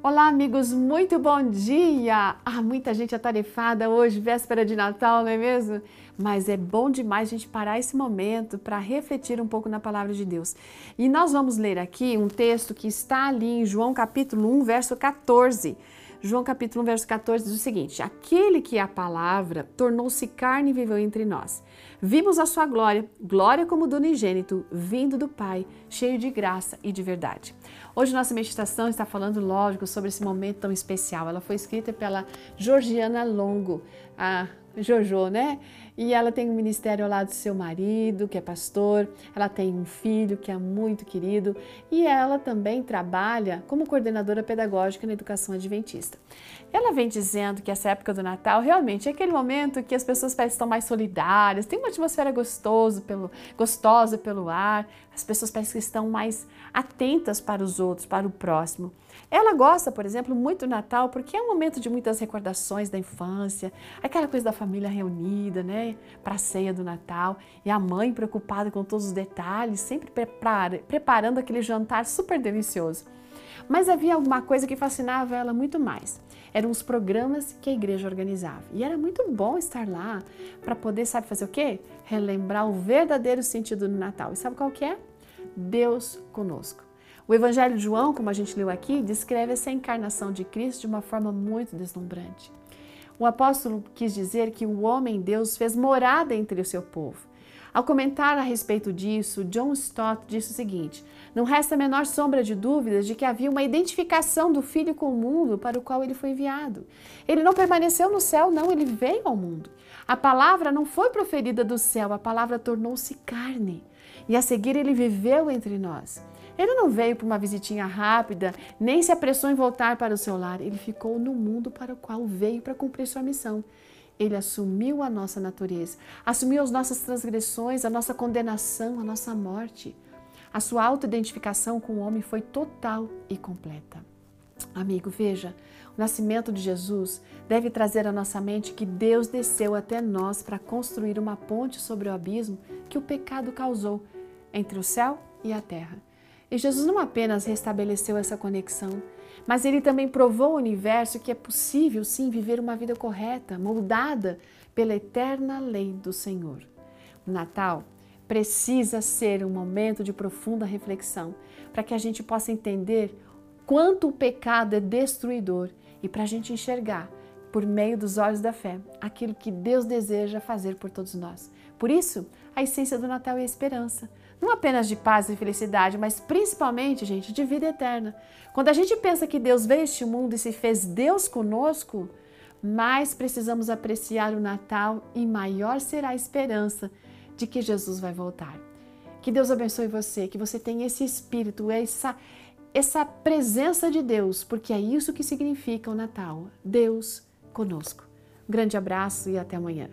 Olá, amigos, muito bom dia! Ah, muita gente atarefada hoje, véspera de Natal, não é mesmo? Mas é bom demais a gente parar esse momento para refletir um pouco na palavra de Deus. E nós vamos ler aqui um texto que está ali em João capítulo 1, verso 14. João capítulo 1, verso 14 diz o seguinte: Aquele que é a palavra tornou-se carne e viveu entre nós. Vimos a sua glória, glória como do unigênito, vindo do Pai, cheio de graça e de verdade. Hoje nossa meditação está falando, lógico, sobre esse momento tão especial. Ela foi escrita pela Georgiana Longo, a Jojo, né? E ela tem um ministério ao lado do seu marido, que é pastor, ela tem um filho que é muito querido e ela também trabalha como coordenadora pedagógica na educação adventista. Ela vem dizendo que essa época do Natal realmente é aquele momento que as pessoas parecem estar mais solidárias, tem uma atmosfera gostoso pelo, gostosa pelo ar, as pessoas parecem que estão mais atentas para os outros, para o próximo. Ela gosta, por exemplo, muito do Natal porque é um momento de muitas recordações da infância, aquela coisa da família reunida, né, para a ceia do Natal, e a mãe preocupada com todos os detalhes, sempre prepara, preparando aquele jantar super delicioso. Mas havia alguma coisa que fascinava ela muito mais. Eram os programas que a igreja organizava. E era muito bom estar lá para poder, sabe fazer o quê? Relembrar o verdadeiro sentido do Natal. E sabe qual que é? Deus conosco. O Evangelho de João, como a gente leu aqui, descreve essa encarnação de Cristo de uma forma muito deslumbrante. O apóstolo quis dizer que o homem Deus fez morada entre o seu povo. Ao comentar a respeito disso, John Stott disse o seguinte: Não resta a menor sombra de dúvidas de que havia uma identificação do Filho com o mundo para o qual ele foi enviado. Ele não permaneceu no céu, não, ele veio ao mundo. A palavra não foi proferida do céu, a palavra tornou-se carne. E a seguir ele viveu entre nós. Ele não veio para uma visitinha rápida, nem se apressou em voltar para o seu lar. Ele ficou no mundo para o qual veio para cumprir sua missão. Ele assumiu a nossa natureza, assumiu as nossas transgressões, a nossa condenação, a nossa morte. A sua autoidentificação com o homem foi total e completa. Amigo, veja, o nascimento de Jesus deve trazer à nossa mente que Deus desceu até nós para construir uma ponte sobre o abismo que o pecado causou entre o céu e a terra. E Jesus não apenas restabeleceu essa conexão, mas ele também provou ao universo que é possível sim viver uma vida correta, moldada pela eterna lei do Senhor. O Natal precisa ser um momento de profunda reflexão para que a gente possa entender quanto o pecado é destruidor e para a gente enxergar, por meio dos olhos da fé, aquilo que Deus deseja fazer por todos nós. Por isso, a essência do Natal é a esperança não apenas de paz e felicidade, mas principalmente, gente, de vida eterna. Quando a gente pensa que Deus veio a este mundo e se fez Deus conosco, mais precisamos apreciar o Natal e maior será a esperança de que Jesus vai voltar. Que Deus abençoe você, que você tenha esse espírito, essa, essa presença de Deus, porque é isso que significa o Natal. Deus conosco. Um grande abraço e até amanhã.